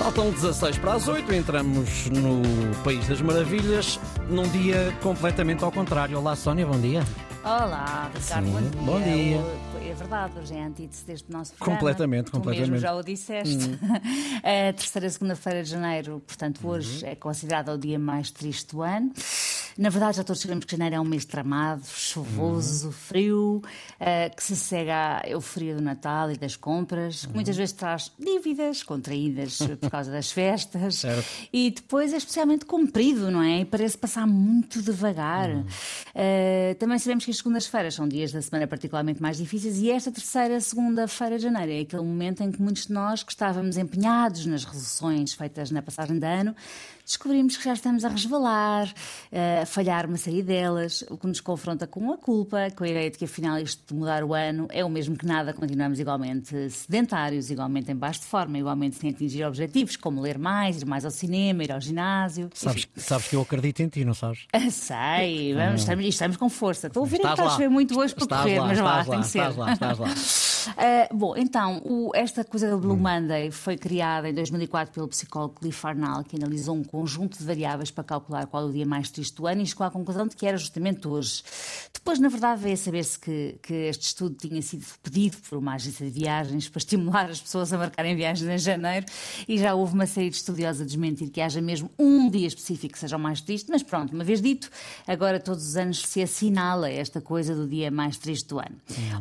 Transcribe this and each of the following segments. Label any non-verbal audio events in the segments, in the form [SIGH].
Faltam 16 para as 8, entramos no País das Maravilhas, num dia completamente ao contrário. Olá, Sónia, bom dia. Olá, Ricardo, Sim, bom dia. bom dia. É verdade, hoje é a antítese deste nosso programa. Completamente, tu completamente. mesmo já o disseste. [LAUGHS] a terceira segunda-feira de janeiro, portanto, hoje é considerada o dia mais triste do ano. Na verdade, já todos sabemos que janeiro é um mês tramado, chuvoso, frio, eh, que se segue à euforia do Natal e das compras, que muitas vezes traz dívidas contraídas por causa das festas. [LAUGHS] Certo. E depois é especialmente comprido, não é? E parece passar muito devagar. Uh, também sabemos que as segundas-feiras são dias da semana particularmente mais difíceis e esta terceira segunda-feira de janeiro é aquele momento em que muitos de nós que estávamos empenhados nas resoluções feitas na passagem de ano descobrimos que já estamos a resvalar, uh, a falhar uma série delas, o que nos confronta com a culpa, com a ideia de que afinal isto de mudar o ano é o mesmo que nada, continuamos igualmente sedentários, igualmente em baixo de forma, igualmente sem atingir objetivos, como ler mais, ir mais ao cinema, ir ao ginásio. Sabes, sabes que eu acredito em ti, não sabes? Ah, Sei, vamos, estamos, estamos com força. Estou a ouvir que Estás lá. a ver muito hoje por Estás correr, lá, mas lá, estás tem lá, que ser. estás lá, estás lá. [LAUGHS] Ah, bom, então, o- esta coisa do Hum. Blue Monday foi criada em 2004 pelo psicólogo Cliff Arnall, que analisou um conjunto de variáveis para calcular qual o dia mais triste do ano e chegou à conclusão de que era justamente hoje. Depois, na verdade, veio a saber-se que, que este estudo tinha sido pedido por uma agência de viagens para estimular as pessoas a marcarem viagens em janeiro e já houve uma série de estudiosos a desmentir que haja mesmo um dia específico que seja o mais triste, mas pronto, uma vez dito, agora todos os anos se assinala esta coisa do dia mais triste do ano.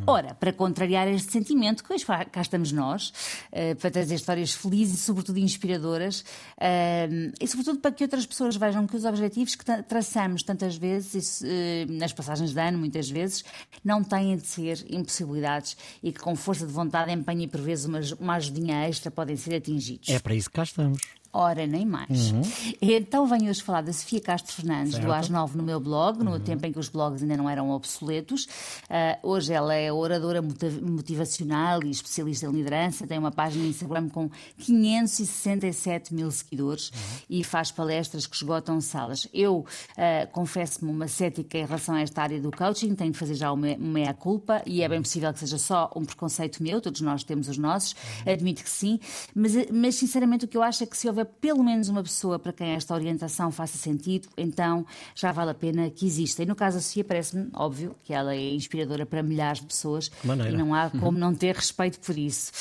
Ora, para contrariar este sentimento, que hoje cá estamos nós, eh, para trazer histórias felizes e, sobretudo, inspiradoras, eh, e, sobretudo, para que outras pessoas vejam que os objetivos que tra- traçamos tantas vezes, eh, nas passagens de ano, muitas vezes, não têm de ser impossibilidades e que, com força de vontade, empenho e, por vezes, uma, uma ajudinha extra podem ser atingidos. É para isso que cá estamos. Ora, nem mais. Então venho hoje falar da Sofia Castro Fernandes, do Certo. Às 9 no meu blog, no tempo em que os blogs ainda não eram obsoletos. Ah, hoje ela é oradora motiv- motivacional e especialista em liderança, tem uma página no Instagram com 567 mil seguidores e faz palestras que esgotam salas. Eu ah, confesso-me uma cética em relação a esta área do coaching, tenho de fazer já uma meia-culpa e é bem possível que seja só um preconceito meu, todos nós temos os nossos, admito que sim, mas, mas sinceramente o que eu acho é que se houver pelo menos uma pessoa para quem esta orientação faça sentido, então já vale a pena que exista. E no caso da Sofia parece-me óbvio que ela é inspiradora para milhares de pessoas e não há como não ter respeito por isso.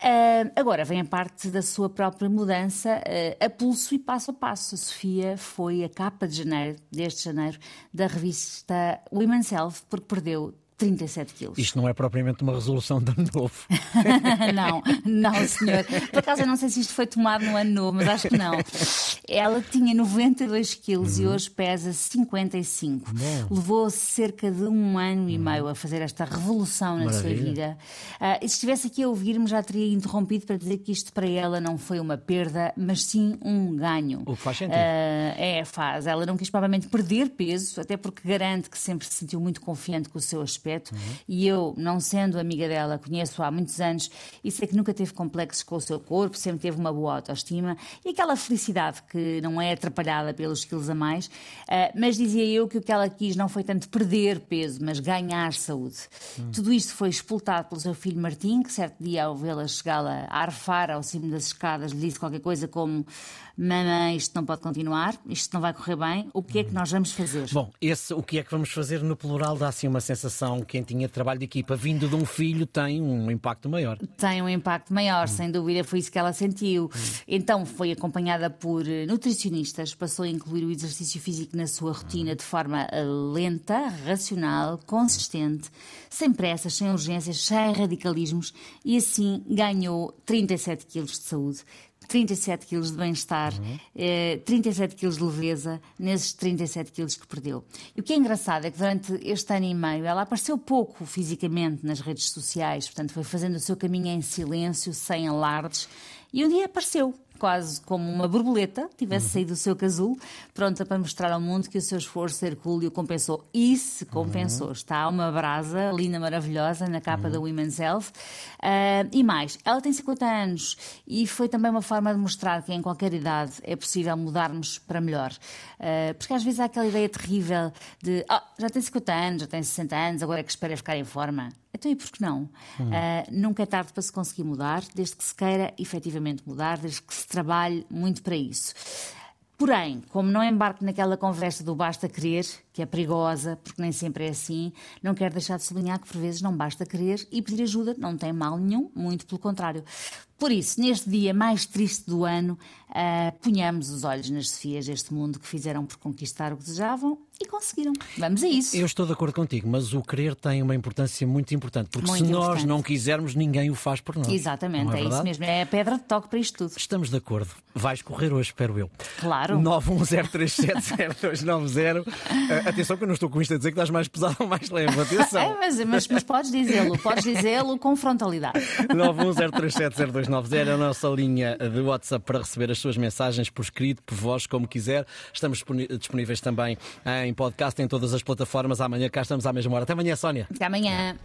Ah, agora vem a parte da sua própria mudança ah, a pulso e passo a passo. A Sofia foi a capa de janeiro, deste janeiro, da revista Women's Health, porque perdeu 37 quilos. Isto não é propriamente uma resolução de ano novo. [LAUGHS] não, não, senhor. Por acaso eu não sei se isto foi tomado no ano novo, mas acho que não. Ela tinha 92 quilos e hoje pesa 55. Levou cerca de um ano e meio a fazer esta revolução na sua Maravilha. vida. Ah, e se estivesse aqui a ouvir-me, já teria interrompido para dizer que isto para ela não foi uma perda, mas sim um ganho. O que faz sentido. Ah, é, faz. Ela não quis provavelmente perder peso, até porque garante que sempre se sentiu muito confiante com o seu aspecto. E eu, não sendo amiga dela, conheço-a há muitos anos e sei que nunca teve complexos com o seu corpo, sempre teve uma boa autoestima e aquela felicidade que não é atrapalhada pelos quilos a mais. Ah, mas dizia eu que o que ela quis não foi tanto perder peso, mas ganhar saúde. Tudo isto foi expultado pelo seu filho Martim, que certo dia, ao vê-la chegá-la a arfar ao cimo das escadas, lhe disse qualquer coisa como: Mamãe, isto não pode continuar, isto não vai correr bem, o que é que nós vamos fazer? Bom, esse o que é que vamos fazer no plural dá assim uma sensação quem tinha trabalho de equipa vindo de um filho tem um impacto maior. tem um impacto maior, sem dúvida, foi isso que ela sentiu. Então foi acompanhada por eh, nutricionistas, passou a incluir o exercício físico na sua rotina de forma eh, lenta, racional, consistente, sem pressas, sem urgências, sem radicalismos e assim ganhou 37 quilos de saúde. 37 quilos de bem-estar, eh, 37 quilos de leveza nesses 37 quilos que perdeu. E o que é engraçado é que durante este ano e meio ela apareceu pouco fisicamente nas redes sociais, portanto foi fazendo o seu caminho em silêncio, sem alardes, e um dia apareceu. Quase como uma borboleta tivesse saído do seu casulo, pronta para mostrar ao mundo que o seu esforço hercúleo compensou. E se compensou. Está uma brasa linda, maravilhosa, na capa da Women's Health. Ah, e mais, ela tem 50 anos e foi também uma forma de mostrar que em qualquer idade é possível mudarmos para melhor. Ah, porque às vezes há aquela ideia terrível de "Ah, já tem 50 anos, já tem 60 anos, agora é que espera ficar em forma. Então e por que não? Ah, nunca é tarde para se conseguir mudar, desde que se queira efetivamente mudar, desde que se trabalhe muito para isso. Porém, como não embarque naquela conversa do basta querer, que é perigosa, porque nem sempre é assim, não quero deixar de sublinhar que por vezes não basta querer e pedir ajuda não tem mal nenhum, muito pelo contrário. Por isso, neste dia mais triste do ano, uh, ponhamos os olhos nas Sofias deste mundo que fizeram por conquistar o que desejavam e conseguiram. Vamos a isso. Eu estou de acordo contigo, mas o querer tem uma importância muito importante, porque Muito se nós importante. não quisermos, ninguém o faz por nós. Exatamente, Não é, isso mesmo. É a pedra de toque para isto tudo. Estamos de acordo. Vais correr hoje, espero eu. Claro. 910370290. Uh, [LAUGHS] atenção que eu não estou com isto a dizer que estás mais pesado ou mais leve. [LAUGHS] É, Atenção. mas, mas, mas podes dizê-lo, podes dizê-lo com frontalidade. [LAUGHS] 910370290 é a nossa linha de WhatsApp para receber as suas mensagens por escrito, por voz, como quiser. Estamos disponíveis também em podcast em todas as plataformas. Amanhã cá estamos à mesma hora. Até amanhã, Sónia. Até amanhã.